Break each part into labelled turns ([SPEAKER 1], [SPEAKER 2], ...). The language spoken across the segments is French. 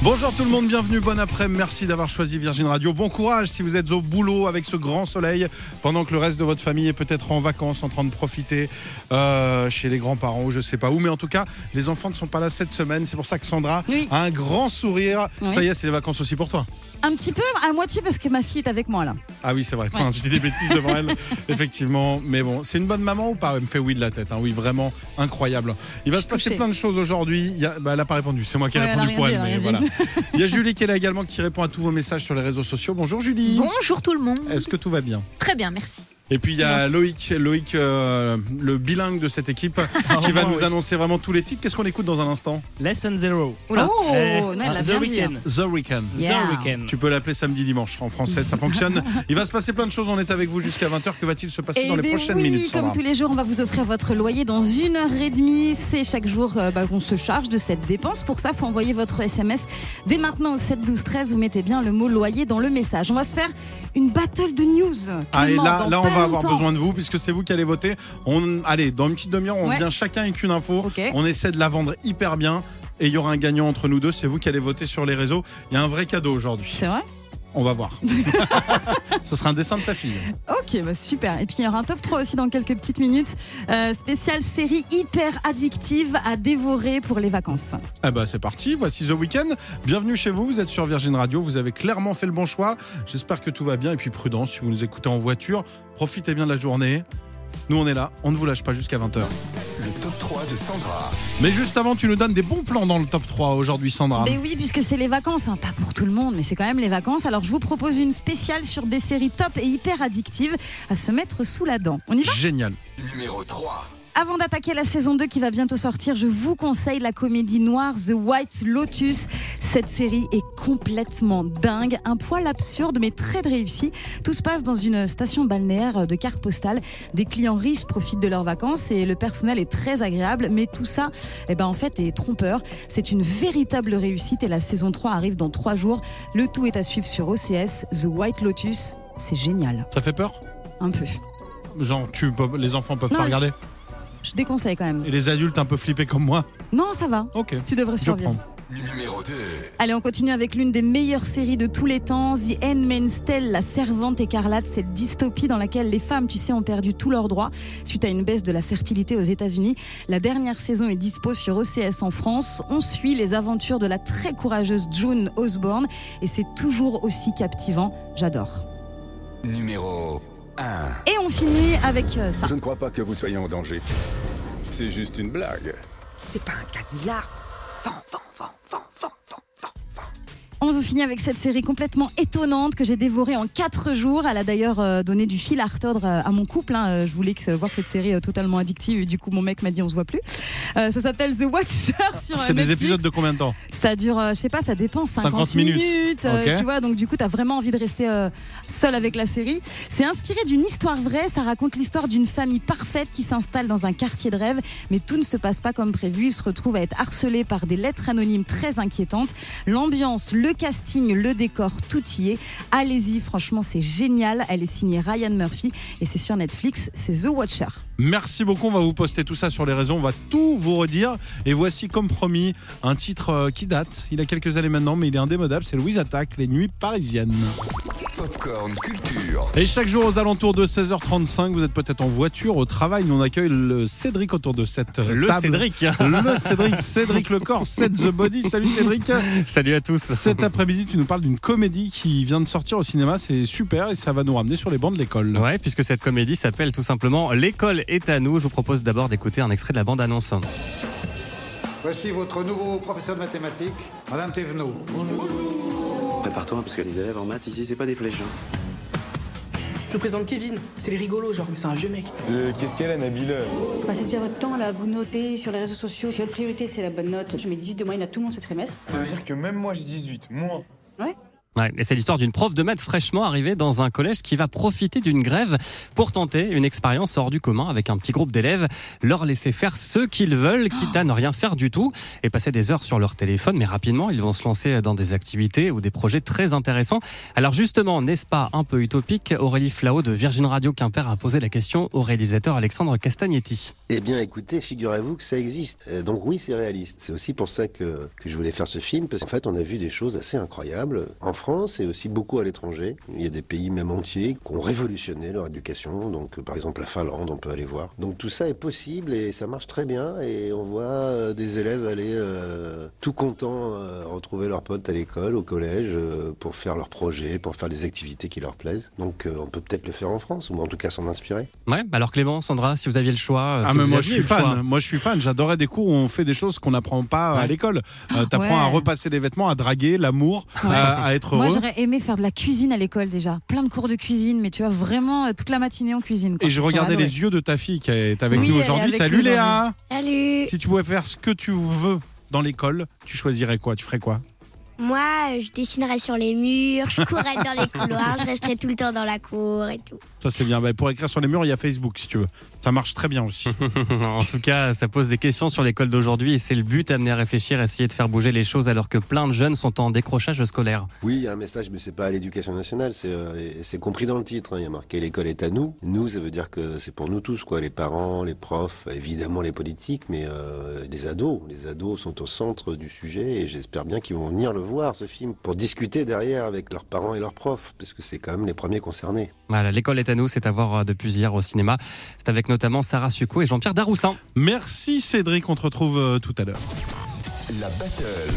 [SPEAKER 1] Bonjour tout le monde, bienvenue, bon après-midi, merci d'avoir choisi Virgin Radio. Bon courage si vous êtes au boulot avec ce grand soleil, pendant que le reste de votre famille est peut-être en vacances, en train de profiter euh, chez les grands-parents ou je sais pas où. Mais en tout cas, les enfants ne sont pas là cette semaine, c'est pour ça que Sandra
[SPEAKER 2] Oui.
[SPEAKER 1] a un grand sourire.
[SPEAKER 2] Oui.
[SPEAKER 1] Ça y est, c'est les vacances aussi pour toi.
[SPEAKER 2] Un petit peu, à moitié parce que ma fille est avec moi là.
[SPEAKER 1] Ah oui, c'est vrai,
[SPEAKER 2] Ouais.
[SPEAKER 1] Enfin, je dis des bêtises devant elle, effectivement. Mais bon, c'est une bonne maman ou pas? Elle me fait oui de la tête, hein. oui, vraiment incroyable. Il va se passer plein de choses aujourd'hui. A- bah, elle n'a pas répondu, c'est moi qui ai
[SPEAKER 2] Ouais,
[SPEAKER 1] répondu pour elle. mais voilà. Il y a Julie qui est là également qui répond à tous vos messages sur les réseaux sociaux. Bonjour Julie.
[SPEAKER 3] Bonjour tout le monde.
[SPEAKER 1] Est-ce que tout va bien?
[SPEAKER 3] Très bien, merci.
[SPEAKER 1] Et puis il y a
[SPEAKER 3] Merci.
[SPEAKER 1] Loïc, Loïc euh, le bilingue de cette équipe, qui va nous annoncer vraiment tous les titres. Qu'est-ce qu'on écoute dans un instant
[SPEAKER 4] Lesson Zero.
[SPEAKER 2] Oula. Oh,
[SPEAKER 4] Eh,
[SPEAKER 2] non, elle l'a
[SPEAKER 4] The
[SPEAKER 2] bien dit,
[SPEAKER 4] Weeknd.
[SPEAKER 1] The Weekend.
[SPEAKER 2] Yeah.
[SPEAKER 4] The Weeknd.
[SPEAKER 1] Tu peux l'appeler samedi dimanche en français, ça fonctionne. Il va se passer plein de choses, on est avec vous jusqu'à 20h. Que va-t-il se passer
[SPEAKER 2] Et
[SPEAKER 1] dans les
[SPEAKER 2] ben
[SPEAKER 1] prochaines
[SPEAKER 2] oui,
[SPEAKER 1] minutes
[SPEAKER 2] comme
[SPEAKER 1] Sandra
[SPEAKER 2] tous les jours, on va vous offrir votre loyer dans une heure et demie. C'est chaque jour euh, bah, qu'on se charge de cette dépense. Pour ça, faut envoyer votre SMS dès maintenant au 7 12 13. Vous mettez bien le mot loyer dans le message. On va se faire une battle de news.
[SPEAKER 1] Ah, et là, là on
[SPEAKER 2] pas
[SPEAKER 1] va avoir
[SPEAKER 2] longtemps.
[SPEAKER 1] besoin de vous puisque c'est vous qui allez voter. On, allez, dans une petite demi-heure, on
[SPEAKER 2] Ouais.
[SPEAKER 1] vient chacun avec une info.
[SPEAKER 2] Ok.
[SPEAKER 1] On essaie de la vendre hyper bien. Et il y aura un gagnant entre nous deux. C'est vous qui allez voter sur les réseaux. Il y a un vrai cadeau aujourd'hui.
[SPEAKER 2] C'est vrai?
[SPEAKER 1] On va voir. Ce sera un dessin de ta fille.
[SPEAKER 2] Ok, bah super. Et puis il y aura un top 3 aussi dans quelques petites minutes. Euh, spéciale série hyper addictive à dévorer pour les vacances.
[SPEAKER 1] Ah bah c'est parti, voici The Weeknd. Bienvenue chez vous, vous êtes sur Virgin Radio, vous avez clairement fait le bon choix. J'espère que tout va bien et puis prudence si vous nous écoutez en voiture. Profitez bien de la journée. Nous on est là, on ne vous lâche pas jusqu'à 20h.
[SPEAKER 5] Le top 3 de Sandra.
[SPEAKER 1] Mais juste avant, tu nous donnes des bons plans dans le top 3 aujourd'hui Sandra.
[SPEAKER 2] Mais oui, puisque c'est les vacances, hein, pas pour tout le monde, mais c'est quand même les vacances. Alors je vous propose une spéciale sur des séries top et hyper addictives à se mettre sous la dent. On y va?
[SPEAKER 1] Génial.
[SPEAKER 5] Numéro 3.
[SPEAKER 2] Avant d'attaquer la saison 2 qui va bientôt sortir, je vous conseille la comédie noire The White Lotus. Cette série est complètement dingue, un poil absurde mais très réussi. Tout se passe dans une station balnéaire de cartes postales. Des clients riches profitent de leurs vacances et le personnel est très agréable, mais tout ça, eh ben en fait, est trompeur. C'est une véritable réussite et la saison 3 arrive dans 3 jours. Le tout est à suivre sur OCS. The White Lotus, c'est génial.
[SPEAKER 1] Ça fait peur?
[SPEAKER 2] Un peu.
[SPEAKER 1] Genre tu les enfants peuvent
[SPEAKER 2] Non,
[SPEAKER 1] pas regarder?
[SPEAKER 2] Je déconseille quand même.
[SPEAKER 1] Et les adultes un peu flippés comme moi
[SPEAKER 2] Non, ça va.
[SPEAKER 1] Ok.
[SPEAKER 2] Tu devrais
[SPEAKER 1] Je
[SPEAKER 2] survivre.
[SPEAKER 1] prends.
[SPEAKER 5] Numéro 2.
[SPEAKER 2] Allez, on continue avec l'une des meilleures séries de tous les temps, The Handmaid's Tale, la servante écarlate, cette dystopie dans laquelle les femmes, tu sais, ont perdu tous leurs droits suite à une baisse de la fertilité aux États-Unis. La dernière saison est dispo sur OCS en France. On suit les aventures de la très courageuse June Osborne et c'est toujours aussi captivant. J'adore.
[SPEAKER 5] Numéro 1.
[SPEAKER 2] Et on finit avec euh, ça.
[SPEAKER 6] Je ne crois pas que vous soyez en danger. C'est juste une blague.
[SPEAKER 7] C'est pas un canular. Vent, vent, vent, vent, vent, vent, vent, vent.
[SPEAKER 2] On vous finit avec cette série complètement étonnante que j'ai dévorée en 4 jours. Elle a d'ailleurs euh, donné du fil à retordre euh, à mon couple. hein. Je voulais que- voir cette série totalement addictive et du coup mon mec m'a dit on se voit plus. Euh, ça s'appelle The Watcher sur euh,
[SPEAKER 1] C'est des épisodes de combien de temps?
[SPEAKER 2] Ça dure, euh, je sais pas, ça dépend, 50,
[SPEAKER 1] 50 minutes.
[SPEAKER 2] euh,
[SPEAKER 1] Ok.
[SPEAKER 2] tu vois. Donc du coup, t'as vraiment envie de rester euh, seul avec la série. C'est inspiré d'une histoire vraie. Ça raconte l'histoire d'une famille parfaite qui s'installe dans un quartier de rêve, mais tout ne se passe pas comme prévu. Ils se retrouvent à être harcelés par des lettres anonymes très inquiétantes. L'ambiance, le casting, le décor, tout y est. Allez-y, franchement, c'est génial. Elle est signée Ryan Murphy et c'est sur Netflix. C'est The Watcher.
[SPEAKER 1] Merci beaucoup, on va vous poster tout ça sur les réseaux, on va tout vous redire. Et voici, comme promis, un titre euh, qui date, il a quelques années maintenant, mais il est indémodable, c'est Louise Attaque, Les Nuits Parisiennes.
[SPEAKER 5] Popcorn Culture.
[SPEAKER 1] Et chaque jour aux alentours de 16h35, vous êtes peut-être en voiture, au travail, nous on accueille le Cédric autour de cette
[SPEAKER 4] Le
[SPEAKER 1] table.
[SPEAKER 4] Cédric.
[SPEAKER 1] Le Cédric, Cédric le corps, Set the Body. Salut Cédric.
[SPEAKER 4] Salut à tous.
[SPEAKER 1] Cet après-midi, tu nous parles d'une comédie qui vient de sortir au cinéma, c'est super et ça va nous ramener sur les bancs de l'école.
[SPEAKER 4] Ouais, puisque cette comédie s'appelle tout simplement L'école est à nous. Je vous propose d'abord d'écouter un extrait de la bande-annonce.
[SPEAKER 8] Voici votre nouveau professeur de mathématiques, Madame Thévenot.
[SPEAKER 9] Prépare-toi, parce que les élèves en maths ici, c'est pas des flèches. hein.
[SPEAKER 7] Je vous présente Kevin. C'est les rigolos, genre, mais c'est un vieux mec.
[SPEAKER 6] Qu'est-ce qu'elle a, Nabila
[SPEAKER 10] Passez déjà votre temps là, à vous notez sur les réseaux sociaux. Si votre priorité c'est la bonne note, je mets 18 de moyenne à tout le monde ce trimestre.
[SPEAKER 6] Ça veut dire que même moi, j'ai 18. Moi.
[SPEAKER 10] Ouais.
[SPEAKER 4] Et c'est l'histoire d'une prof de maths fraîchement arrivée dans un collège qui va profiter d'une grève pour tenter une expérience hors du commun avec un petit groupe d'élèves, leur laisser faire ce qu'ils veulent, quitte à ne rien faire du tout et passer des heures sur leur téléphone. Mais rapidement, ils vont se lancer dans des activités ou des projets très intéressants. Alors justement, n'est-ce pas un peu utopique? Aurélie Flao de Virgin Radio Quimper a posé la question au réalisateur Alexandre Castagnetti.
[SPEAKER 3] Eh bien, écoutez, figurez-vous que ça existe. Euh, donc oui, c'est réaliste. C'est aussi pour ça que je voulais faire ce film, parce qu'en fait, on a vu des choses assez incroyables en France et aussi beaucoup à l'étranger. Il y a des pays même entiers qui ont révolutionné leur éducation. Donc, euh, par exemple, la Finlande, on peut aller voir. Donc tout ça est possible et ça marche très bien. Et on voit euh, des élèves aller euh, tout contents euh, retrouver leurs potes à l'école, au collège, euh, pour faire leurs projets, pour faire des activités qui leur plaisent. Donc euh, on peut peut-être le faire en France, ou en tout cas s'en inspirer.
[SPEAKER 4] Ouais, alors Clément, Sandra, si vous aviez le choix.
[SPEAKER 1] Ah
[SPEAKER 4] si
[SPEAKER 1] mais moi je suis
[SPEAKER 4] le choix.
[SPEAKER 1] fan, moi je suis fan, j'adorais des cours où on fait des choses qu'on n'apprend pas à l'école. Euh, T'apprends
[SPEAKER 2] Ouais.
[SPEAKER 1] à repasser des vêtements, à draguer, l'amour,
[SPEAKER 2] Ouais.
[SPEAKER 1] à, à être
[SPEAKER 2] Moi,
[SPEAKER 1] heureux.
[SPEAKER 2] j'aurais aimé faire de la cuisine à l'école déjà. Plein de cours de cuisine, mais tu vois, vraiment euh, toute la matinée en cuisine. quoi.
[SPEAKER 1] Et je regardais les yeux de ta fille qui est avec
[SPEAKER 2] Oui,
[SPEAKER 1] nous aujourd'hui. Salut
[SPEAKER 2] nous
[SPEAKER 1] Léa
[SPEAKER 11] Salut.
[SPEAKER 1] Si tu pouvais faire ce que tu veux dans l'école, tu choisirais quoi? Tu ferais quoi?
[SPEAKER 11] Moi, euh, je dessinerais sur les murs, je courrais dans les couloirs, je resterais tout le temps dans la cour et tout.
[SPEAKER 1] Ça c'est bien. Bah, pour écrire sur les murs, il y a Facebook si tu veux. Ça marche très bien aussi.
[SPEAKER 4] en tout cas, ça pose des questions sur l'école d'aujourd'hui et c'est le but, amener à réfléchir, essayer de faire bouger les choses alors que plein de jeunes sont en décrochage scolaire.
[SPEAKER 3] Oui, il y a un message, mais c'est pas à l'éducation nationale, c'est euh, compris dans le titre. hein. Il y a marqué l'école est à nous. Nous, ça veut dire que c'est pour nous tous, quoi, les parents, les profs, évidemment les politiques, mais euh, les ados. Les ados sont au centre du sujet et j'espère bien qu'ils vont venir le voir ce film pour discuter derrière avec leurs parents et leurs profs, parce que c'est quand même les premiers concernés.
[SPEAKER 4] Voilà, l'école est à nous, c'est à voir euh, depuis hier au cinéma. C'est avec notamment Sarah Succo et Jean-Pierre Daroussin.
[SPEAKER 1] Merci Cédric, on te retrouve euh, tout à l'heure.
[SPEAKER 5] La battle.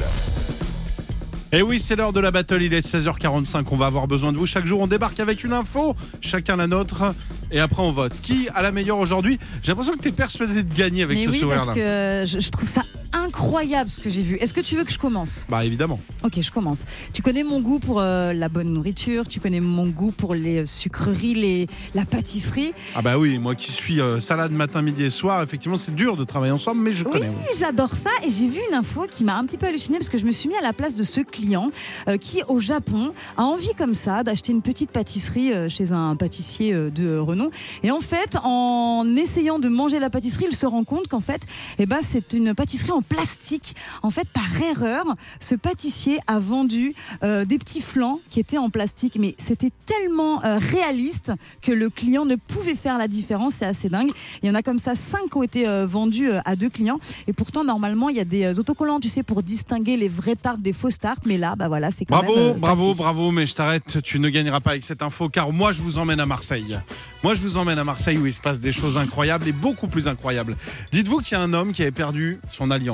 [SPEAKER 1] Et oui, c'est l'heure de la battle, il est 16h45, on va avoir besoin de vous. Chaque jour, on débarque avec une info, chacun la nôtre, et après on vote. Qui a la meilleure aujourd'hui? J'ai l'impression que tu es persuadé de gagner avec
[SPEAKER 2] Mais
[SPEAKER 1] ce
[SPEAKER 2] oui,
[SPEAKER 1] sourire-là.
[SPEAKER 2] parce que je trouve ça incroyable ce que j'ai vu. Est-ce que tu veux que je commence?
[SPEAKER 1] Bah évidemment.
[SPEAKER 2] Ok, je commence. Tu connais mon goût pour euh, la bonne nourriture, tu connais mon goût pour les euh, sucreries, les, la pâtisserie.
[SPEAKER 1] Ah bah oui, moi qui suis euh, salade matin, midi et soir, effectivement c'est dur de travailler ensemble, mais je
[SPEAKER 2] Oui,
[SPEAKER 1] connais. oui.
[SPEAKER 2] j'adore ça et j'ai vu une info qui m'a un petit peu halluciné parce que je me suis mis à la place de ce client euh, qui au Japon a envie comme ça d'acheter une petite pâtisserie chez un pâtissier de renom et en fait en essayant de manger la pâtisserie il se rend compte qu'en fait eh ben c'est une pâtisserie en plastique. En fait par erreur ce pâtissier a vendu euh, des petits flancs qui étaient en plastique. Mais c'était tellement euh, réaliste que le client ne pouvait faire la différence. C'est assez dingue. Il y en a comme ça cinq qui ont été euh, vendus à deux clients. Et pourtant normalement il y a des autocollants tu sais pour distinguer les vraies tartes des fausses tartes. Mais là bah voilà c'est quand
[SPEAKER 1] Bravo,
[SPEAKER 2] même,
[SPEAKER 1] bravo, bravo, mais je t'arrête, tu ne gagneras pas avec cette info car moi je vous emmène à Marseille. Moi je vous emmène à Marseille où il se passe des choses incroyables et beaucoup plus incroyables. Dites-vous qu'il y a un homme qui avait perdu son alliance.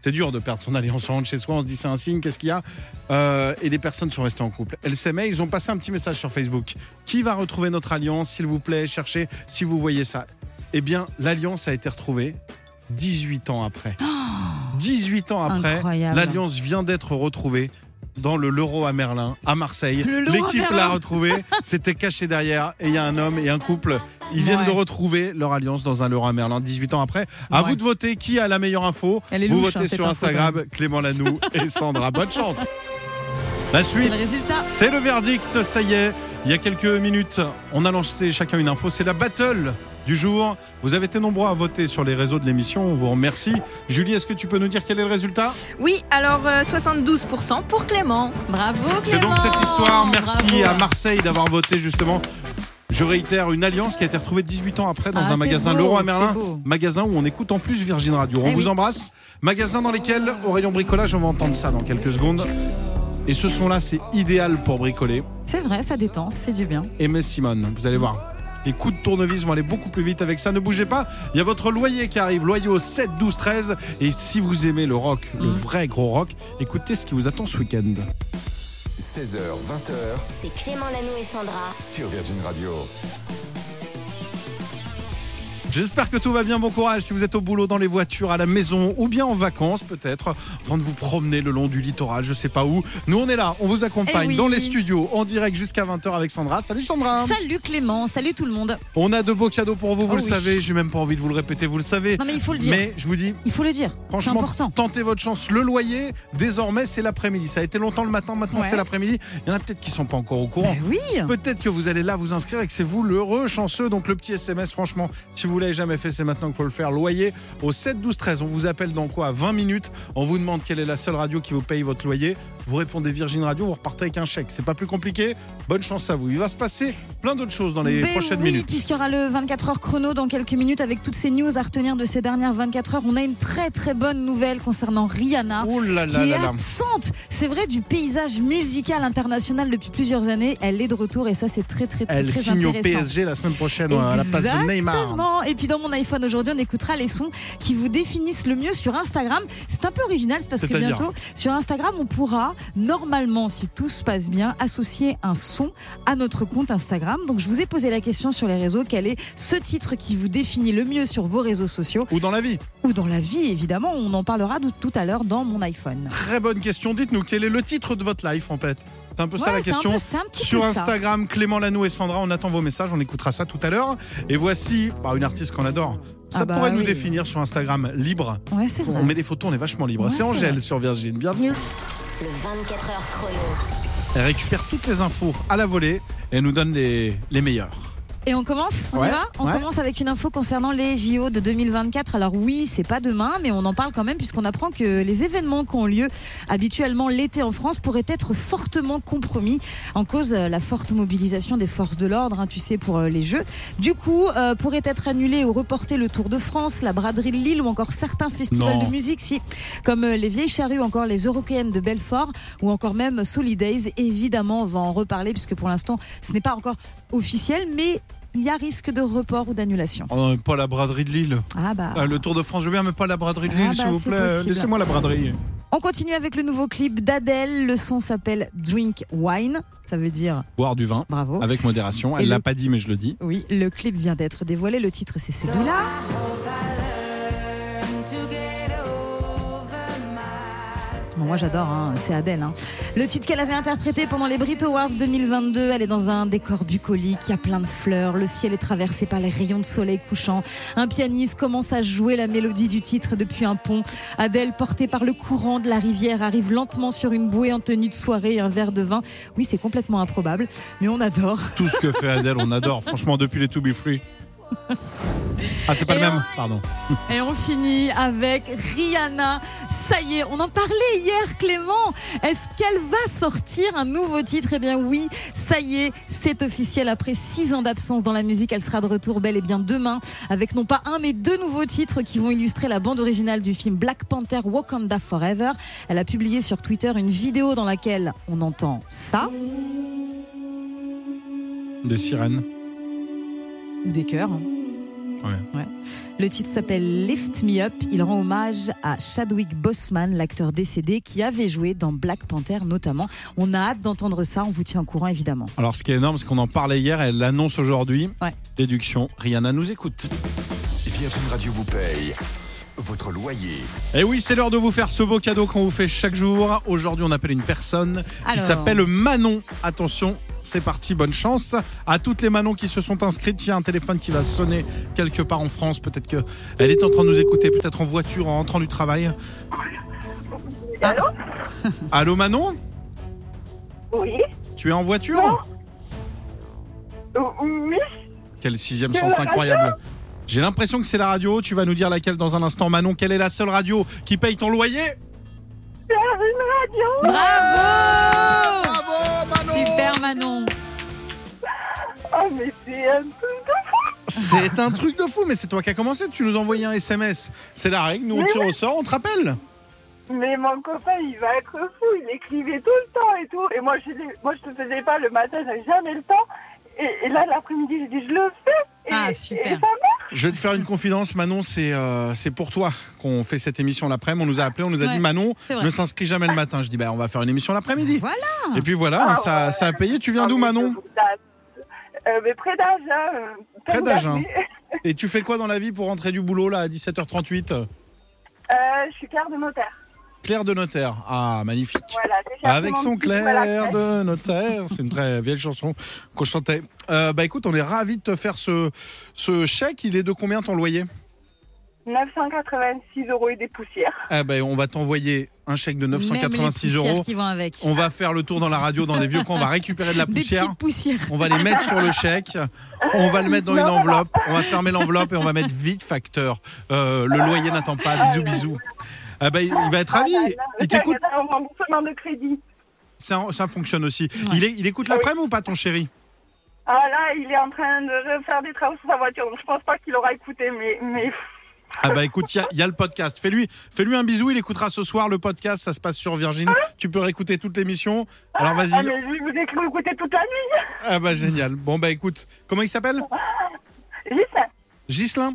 [SPEAKER 1] C'est dur de perdre son alliance. On rentre chez soi, on se dit c'est un signe, qu'est-ce qu'il y a Euh, Et les personnes sont restées en couple. Elles s'aimaient, ils ont passé un petit message sur Facebook. Qui va retrouver notre alliance, s'il vous plaît Cherchez si vous voyez ça. Eh bien, l'alliance a été retrouvée 18 ans après. 18 ans après, l'alliance vient d'être retrouvée dans le Leroy à Merlin, à Marseille. L'équipe l'a retrouvée, c'était caché derrière, et il y a un homme et un couple. Ils viennent
[SPEAKER 2] Ouais.
[SPEAKER 1] de retrouver leur alliance dans un Leroy à Merlin 18 ans après. À
[SPEAKER 2] Ouais.
[SPEAKER 1] vous de voter qui a la meilleure info.
[SPEAKER 2] Elle est
[SPEAKER 1] vous
[SPEAKER 2] louche,
[SPEAKER 1] votez
[SPEAKER 2] hein,
[SPEAKER 1] sur Instagram, Clément Lanoux et Sandra. Bonne chance. La suite, c'est le verdict, ça y est. Il y a quelques minutes, on a lancé chacun une info. C'est la battle du jour. Vous avez été nombreux à voter sur les réseaux de l'émission. On vous remercie. Julie, est-ce que tu peux nous dire quel est le résultat?
[SPEAKER 12] Oui, alors euh, 72% pour Clément.
[SPEAKER 2] bravo
[SPEAKER 1] C'est donc
[SPEAKER 2] Clément.
[SPEAKER 1] cette histoire. Merci
[SPEAKER 2] Bravo.
[SPEAKER 1] à Marseille d'avoir voté justement. Je réitère une alliance qui a été retrouvée 18 ans après dans
[SPEAKER 2] Ah,
[SPEAKER 1] un magasin
[SPEAKER 2] beau,
[SPEAKER 1] Leroy
[SPEAKER 2] c'est
[SPEAKER 1] Merlin, magasin où on écoute en plus Virgin Radio. On
[SPEAKER 2] Eh
[SPEAKER 1] vous
[SPEAKER 2] oui.
[SPEAKER 1] embrasse. Magasin dans lesquels, au rayon bricolage, on va entendre ça dans quelques secondes. Et ce son-là, c'est idéal pour bricoler.
[SPEAKER 2] c'est vrai ça détend ça fait du bien
[SPEAKER 1] Aimé Simone, vous allez voir. Les coups de tournevis vont aller beaucoup plus vite avec ça. Ne bougez pas. Il y a votre loyer qui arrive. Loyer au 7, 12, 13. Et si vous aimez le rock, le
[SPEAKER 2] Mm.
[SPEAKER 1] vrai gros rock, écoutez ce qui vous attend ce week-end.
[SPEAKER 5] 16h, 20h
[SPEAKER 11] C'est Clément Lanoux et Sandra.
[SPEAKER 5] sur Virgin Radio.
[SPEAKER 1] J'espère que tout va bien. Bon courage si vous êtes au boulot, dans les voitures, à la maison ou bien en vacances peut-être, en train de vous promener le long du littoral, je sais pas où. Nous on est là, on vous accompagne
[SPEAKER 2] Eh oui.
[SPEAKER 1] dans les studios en direct jusqu'à 20h avec Sandra. Salut Sandra.
[SPEAKER 2] Salut Clément, salut tout le monde.
[SPEAKER 1] On a de beaux cadeaux pour vous, vous
[SPEAKER 2] Oh
[SPEAKER 1] le
[SPEAKER 2] oui.
[SPEAKER 1] savez. J'ai même pas envie de vous le répéter, vous le savez.
[SPEAKER 2] Non mais il faut le dire.
[SPEAKER 1] Mais je vous dis,
[SPEAKER 2] Il faut le dire.
[SPEAKER 1] Franchement,
[SPEAKER 2] important.
[SPEAKER 1] tentez votre chance. Le loyer, désormais, c'est l'après-midi. Ça a été longtemps le matin, maintenant
[SPEAKER 2] Ouais.
[SPEAKER 1] c'est l'après-midi. Il y en a peut-être qui sont pas encore au courant.
[SPEAKER 2] Ben oui.
[SPEAKER 1] Peut-être que vous allez là vous inscrire et que c'est vous l'heureux chanceux. Donc le petit SMS, franchement, si vous jamais fait, c'est maintenant qu'il faut le faire. Loyer au 7 12 13. On vous appelle dans quoi? 20 minutes. On vous demande quelle est la seule radio qui vous paye votre loyer. Vous répondez Virgin Radio, vous repartez avec un chèque. C'est pas plus compliqué. Bonne chance à vous. Il va se passer plein d'autres choses dans les
[SPEAKER 2] Ben
[SPEAKER 1] prochaines
[SPEAKER 2] oui,
[SPEAKER 1] minutes.
[SPEAKER 2] puisqu'il y aura le 24 heures chrono dans quelques minutes avec toutes ces news à retenir de ces dernières 24 heures. On a une très très bonne nouvelle concernant Rihanna.
[SPEAKER 1] Oh là là
[SPEAKER 2] qui est
[SPEAKER 1] là là.
[SPEAKER 2] absente, c'est vrai, du paysage musical international depuis plusieurs années. Elle est de retour et ça, c'est très très très,
[SPEAKER 1] Elle
[SPEAKER 2] très
[SPEAKER 1] signe au. PSG la semaine prochaine ouais, à la place de Neymar.
[SPEAKER 2] Exactement. Et puis dans mon iPhone aujourd'hui, on écoutera les sons qui vous définissent le mieux sur Instagram. C'est un peu original, c'est parce que bientôt sur Instagram, on pourra normalement, si tout se passe bien, associer un son à notre compte Instagram. Donc je vous ai posé la question sur les réseaux quel est ce titre qui vous définit le mieux sur vos réseaux sociaux
[SPEAKER 1] Ou dans la vie.
[SPEAKER 2] ou dans la vie évidemment. On en parlera de- tout à l'heure dans mon iPhone.
[SPEAKER 1] Très bonne question. Dites-nous quel est le titre de votre life en fait? C'est un peu ça la question.
[SPEAKER 2] peu-
[SPEAKER 1] Sur. Instagram, Clément Lanou et Sandra, on attend vos messages, on écoutera ça tout à l'heure. Et voici bah, une artiste qu'on adore. Ça
[SPEAKER 2] Ah bah
[SPEAKER 1] pourrait nous définir sur Instagram libre.
[SPEAKER 2] Ouais, vrai.
[SPEAKER 1] On met des photos, on est vachement libre.
[SPEAKER 2] Ouais,
[SPEAKER 1] c'est Angèle
[SPEAKER 2] vrai.
[SPEAKER 1] sur Virgin. Bienvenue.
[SPEAKER 13] Le 24 heures chrono.
[SPEAKER 1] Elle récupère toutes les infos à la volée et nous donne les, les meilleures.
[SPEAKER 2] Et on commence On
[SPEAKER 1] Ouais,
[SPEAKER 2] y va On
[SPEAKER 1] ouais.
[SPEAKER 2] commence avec une info concernant les JO de 2024. Alors oui, c'est pas demain, mais on en parle quand même puisqu'on apprend que les événements qui ont lieu habituellement l'été en France pourraient être fortement compromis en cause euh, la forte mobilisation des forces de l'ordre, hein, tu sais, pour euh, les Jeux. Du coup, euh, pourrait être annulé ou reporté le Tour de France, la braderie de Lille ou encore certains festivals
[SPEAKER 1] Non.
[SPEAKER 2] de musique, si, comme euh, les Vieilles Charrues, encore les Européennes de Belfort ou encore même Solidays. Évidemment, on va en reparler puisque pour l'instant, ce n'est pas encore officiel, mais il y a risque de report ou d'annulation.
[SPEAKER 1] Oh, non, pas la braderie de Lille.
[SPEAKER 2] Ah bah.
[SPEAKER 1] Ah, le Tour de France, je veux bien, mais pas la braderie de
[SPEAKER 2] Ah
[SPEAKER 1] Lille,
[SPEAKER 2] bah,
[SPEAKER 1] s'il vous plaît. Laissez-moi la braderie.
[SPEAKER 2] On continue avec le nouveau clip d'Adèle. Le son s'appelle Drink Wine. Ça veut dire
[SPEAKER 1] Boire du vin.
[SPEAKER 2] bravo.
[SPEAKER 1] Avec modération. Elle l'a
[SPEAKER 2] le-
[SPEAKER 1] pas dit, mais je le dis.
[SPEAKER 2] Oui, le clip vient d'être dévoilé. Le titre, c'est celui-là. Moi j'adore, hein, c'est Adèle. hein. Le titre qu'elle avait interprété pendant les Brit Awards 2022, elle est dans un décor bucolique, il y a plein de fleurs, le ciel est traversé par les rayons de soleil couchant. Un pianiste commence à jouer la mélodie du titre depuis un pont. Adèle, portée par le courant de la rivière, arrive lentement sur une bouée en tenue de soirée et un verre de vin. Oui, c'est complètement improbable, mais on adore.
[SPEAKER 1] Tout ce que fait Adèle, on adore. Franchement, depuis les To Be Free. Ah, c'est pas
[SPEAKER 2] Et
[SPEAKER 1] le
[SPEAKER 2] on-
[SPEAKER 1] même Pardon.
[SPEAKER 2] Et on finit avec Rihanna. Ça y est, on en parlait hier, Clément. Est-ce qu'elle va sortir un nouveau titre? Eh bien oui, ça y est, c'est officiel. Après six ans d'absence dans la musique, elle sera de retour bel et bien demain avec non pas un mais deux nouveaux titres qui vont illustrer la bande originale du film Black Panther Wakanda Forever. Elle a publié sur Twitter une vidéo dans laquelle on entend ça
[SPEAKER 1] Des sirènes.
[SPEAKER 2] ou des chœurs. hein.
[SPEAKER 1] Ouais.
[SPEAKER 2] Ouais. Le titre s'appelle Lift Me Up. Il rend hommage à Chadwick Boseman, l'acteur décédé qui avait joué dans Black Panther notamment. On a hâte d'entendre ça. On vous tient au courant évidemment.
[SPEAKER 1] Alors, ce qui est énorme, c'est qu'on en parlait hier, elle l'annonce aujourd'hui.
[SPEAKER 2] Ouais.
[SPEAKER 1] Déduction, Rihanna nous écoute.
[SPEAKER 5] Virgin Radio vous paye votre loyer.
[SPEAKER 1] Et oui, c'est l'heure de vous faire ce beau cadeau qu'on vous fait chaque jour. Aujourd'hui, on appelle une personne qui s'appelle Manon. Attention, c'est parti, bonne chance. À toutes les Manon qui se sont inscrites, il y a un téléphone qui va sonner quelque part en France. Peut-être qu'elle est en train de nous écouter, peut-être en voiture, en rentrant du travail.
[SPEAKER 14] Allô
[SPEAKER 1] Allô Manon
[SPEAKER 14] Oui
[SPEAKER 1] Tu es en voiture
[SPEAKER 14] Oui
[SPEAKER 1] Quel sixième sens incroyable. J'ai l'impression que c'est la radio. Tu vas nous dire laquelle dans un instant. Manon, quelle est la seule radio qui paye ton loyer?
[SPEAKER 14] Une radio
[SPEAKER 2] Bravo Super Manon.
[SPEAKER 14] Oh mais c'est un truc de fou
[SPEAKER 1] C'est un truc de fou, mais c'est toi qui as commencé. Tu nous envoyais un SMS. C'est la règle. Nous, on
[SPEAKER 14] Mais
[SPEAKER 1] tire
[SPEAKER 14] oui.
[SPEAKER 1] au sort, on te rappelle.
[SPEAKER 14] Mais mon copain il va être fou, il écrivait tout le temps et tout. Et moi je, l'ai- moi, je te faisais pas le matin, j'avais jamais le temps. Et, et là l'après-midi j'ai dit je le fais. Et,
[SPEAKER 2] Ah,
[SPEAKER 14] et
[SPEAKER 2] super.
[SPEAKER 14] ça marche.
[SPEAKER 1] Je vais te faire une confidence, Manon. C'est euh, c'est pour toi qu'on fait cette émission l'après-midi. On nous a appelé, on nous a
[SPEAKER 2] Ouais,
[SPEAKER 1] dit Manon ne s'inscrit jamais le matin. Je dis bah on va faire une émission l'après-midi.
[SPEAKER 2] Voilà.
[SPEAKER 1] Et puis voilà,
[SPEAKER 14] Ah
[SPEAKER 1] ça,
[SPEAKER 14] ouais.
[SPEAKER 1] ça a payé. Tu viens
[SPEAKER 14] Ah,
[SPEAKER 1] d'où,
[SPEAKER 14] mais
[SPEAKER 1] Manon
[SPEAKER 14] je euh, mais près d'Agen. euh,
[SPEAKER 1] Près d'Agen.
[SPEAKER 14] d'habitude.
[SPEAKER 1] Et tu fais quoi dans la vie pour rentrer du boulot là à 17h38
[SPEAKER 14] Euh, je suis Claire de notaire.
[SPEAKER 1] Claire de notaire. Ah, magnifique.
[SPEAKER 14] Voilà, déjà,
[SPEAKER 1] Avec son Claire de notaire. C'est une très vieille chanson qu'on chantait. Euh, bah écoute, on est ravis de te faire ce, ce chèque. Il est de combien ton loyer?
[SPEAKER 14] 986 euros et des poussières.
[SPEAKER 1] Eh ben, on va t'envoyer un chèque de
[SPEAKER 2] Même les
[SPEAKER 1] 986
[SPEAKER 2] poussières
[SPEAKER 1] euros.
[SPEAKER 2] qui vont avec.
[SPEAKER 1] On va faire le tour dans la radio dans des vieux camps. On va récupérer de la
[SPEAKER 2] Des
[SPEAKER 1] poussière.
[SPEAKER 2] petites poussières.
[SPEAKER 1] On va les mettre sur le chèque. On va le mettre dans une
[SPEAKER 14] Non.
[SPEAKER 1] enveloppe. On va fermer l'enveloppe et on va mettre vite facteur. Euh, le loyer n'attend pas. Bisous, bisous. Ah ben, il va être ravi.
[SPEAKER 14] Ah là là,
[SPEAKER 1] Il t'écoute.
[SPEAKER 14] C'est un remboursement de crédit.
[SPEAKER 1] Ça, ça fonctionne aussi. Il, est- il écoute l'après-midi ou pas, ton chéri?
[SPEAKER 14] Ah là, il est en train de refaire des travaux sur sa voiture, donc je pense pas qu'il aura écouté, mais, mais
[SPEAKER 1] Ah bah écoute, il y a- il y, a le podcast. Fais-lui fais -lui un bisou. Il écoutera ce soir le podcast. Ça se passe sur Virgin. Tu peux réécouter toute l'émission. Alors vas-y.
[SPEAKER 14] ah, mais je vais vous écouter écouter toute la nuit.
[SPEAKER 1] Ah bah génial. Bon bah écoute, comment il s'appelle?
[SPEAKER 14] Gislain.
[SPEAKER 1] Gislin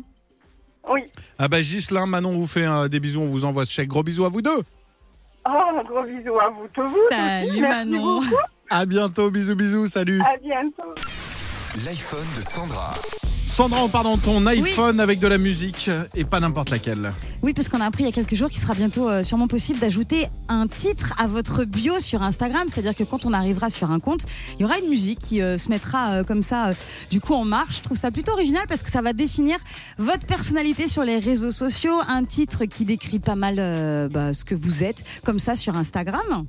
[SPEAKER 14] Oui.
[SPEAKER 1] Ah bah Gislin, Manon vous fait euh, des bisous, on vous envoie ce chèque. Gros bisous à vous deux.
[SPEAKER 14] Oh, gros bisou à vous tous.
[SPEAKER 2] Salut Manon.
[SPEAKER 14] beaucoup.
[SPEAKER 1] À bientôt, bisous bisous, salut.
[SPEAKER 14] À bientôt.
[SPEAKER 5] L'iPhone de Sandra.
[SPEAKER 1] Sandra, on part dans ton iPhone avec de la musique et pas n'importe laquelle.
[SPEAKER 2] Oui, parce qu'on a appris il y a quelques jours qu'il sera bientôt euh, sûrement possible d'ajouter un titre à votre bio sur Instagram. C'est-à-dire que quand on arrivera sur un compte, il y aura une musique qui euh, se mettra euh, comme ça, du coup, en marche. Je trouve ça plutôt original parce que ça va définir votre personnalité sur les réseaux sociaux. Un titre qui décrit pas mal euh, bah, ce que vous êtes, comme ça sur Instagram.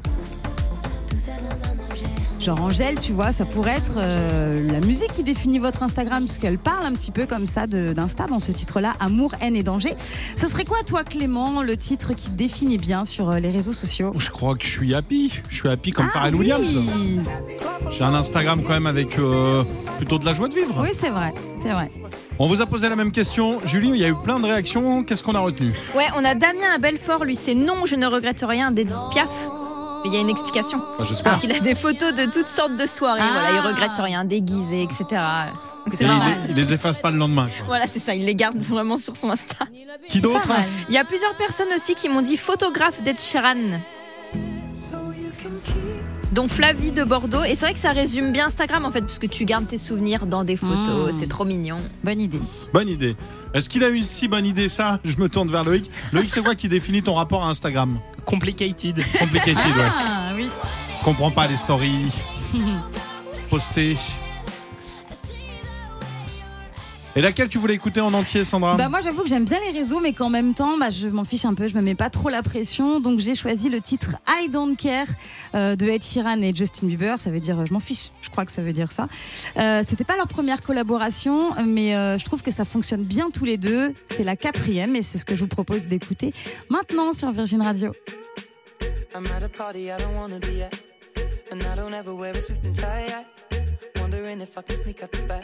[SPEAKER 2] Genre Angèle, tu vois, ça pourrait être euh, la musique qui définit votre Instagram, puisqu'elle parle un petit peu comme ça d'Insta dans ce titre-là, Amour, haine et danger. Ce serait quoi, toi, Clément, le titre qui te définit bien sur euh, les réseaux sociaux?
[SPEAKER 1] Je crois que je suis happy. Je suis happy comme
[SPEAKER 2] Ah
[SPEAKER 1] Pharrell
[SPEAKER 2] oui.
[SPEAKER 1] Williams. J'ai un Instagram quand même avec euh, plutôt de la joie de vivre.
[SPEAKER 2] Oui, c'est vrai, c'est vrai.
[SPEAKER 1] On vous a posé la même question. Julie, il y a eu plein de réactions. Qu'est-ce qu'on a retenu?
[SPEAKER 12] Ouais, on a Damien à Belfort, lui c'est non, je ne regrette rien d'Edith Piaf. Mais Il y a une explication.
[SPEAKER 1] J'espère.
[SPEAKER 12] Parce qu'il a des photos de toutes sortes de soirées.
[SPEAKER 2] Ah.
[SPEAKER 12] Voilà, il regrette rien, déguisé, etc. Donc
[SPEAKER 1] il, il les efface pas le lendemain. quoi.
[SPEAKER 12] Voilà, c'est ça, il les garde vraiment sur son Insta.
[SPEAKER 1] Qui d'autre
[SPEAKER 12] Il y a plusieurs personnes aussi qui m'ont dit photographe d'Ed Sheeran. Dont Flavie de Bordeaux. Et c'est vrai que ça résume bien Instagram en fait, parce que tu gardes tes souvenirs dans des photos.
[SPEAKER 2] Mmh.
[SPEAKER 12] C'est trop mignon.
[SPEAKER 2] Bonne idée.
[SPEAKER 1] Bonne idée. Est-ce qu'il a eu une si bonne idée ça Je me tourne vers Loïc. Loïc, c'est quoi qui définit ton rapport à Instagram?
[SPEAKER 4] Complicated.
[SPEAKER 1] Complicated, ouais.
[SPEAKER 2] Ah oui.
[SPEAKER 1] Comprends pas les stories. Poster. Et laquelle tu voulais écouter en entier, Sandra?
[SPEAKER 2] Bah moi j'avoue que j'aime bien les réseaux mais qu'en même temps bah, je m'en fiche un peu, je me mets pas trop la pression donc j'ai choisi le titre I Don't Care euh, de Ed Sheeran et Justin Bieber, ça veut dire euh, je m'en fiche, je crois que ça veut dire ça. Euh, C'était pas leur première collaboration mais euh, je trouve que ça fonctionne bien tous les deux, c'est la quatrième et c'est ce que je vous propose d'écouter maintenant sur Virgin Radio.
[SPEAKER 15] I'm at a party I don't wanna be at. And I don't ever wear a suit and tie. I wondering if I can sneak out the back.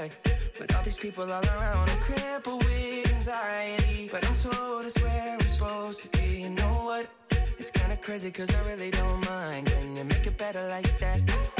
[SPEAKER 15] back. But all these people all around, I'm crippled with anxiety. But I'm told it's where I'm supposed to be. You know what? It's kinda crazy, cause I really don't mind. Can you make it better like that?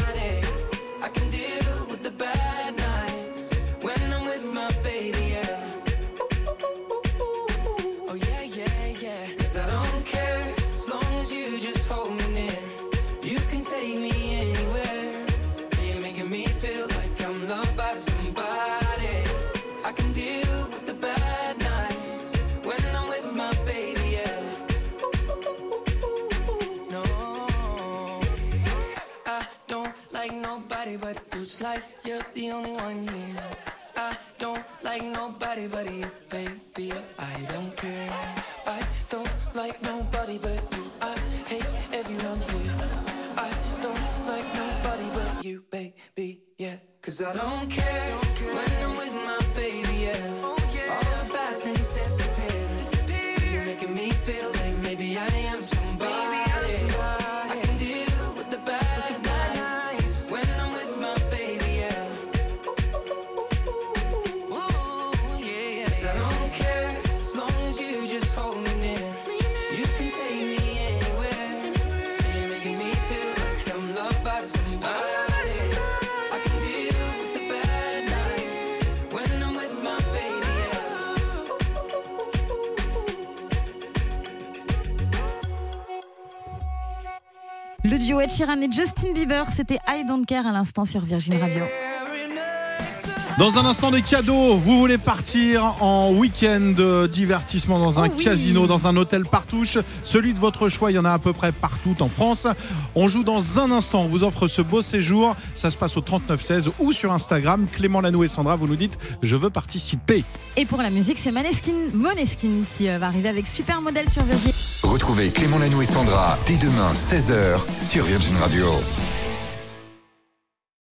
[SPEAKER 15] I don't care
[SPEAKER 2] Le duo Ed Sheeran et Justin Bieber, c'était I Don't Care à l'instant sur Virgin Radio.
[SPEAKER 1] Dans un instant des cadeaux, vous voulez partir en week-end de divertissement dans un
[SPEAKER 2] Oh oui.
[SPEAKER 1] casino, dans un hôtel partouche, celui de votre choix, il y en a à peu près partout en France. On joue dans un instant, on vous offre ce beau séjour, ça se passe au 3916 ou sur Instagram, Clément Lanou et Sandra, vous nous dites je veux participer.
[SPEAKER 2] Et pour la musique, c'est Maneskin, Moneskin qui euh, va arriver avec Supermodel sur Virgin.
[SPEAKER 5] Retrouvez Clément Lanou et Sandra dès demain 16h sur Virgin Radio.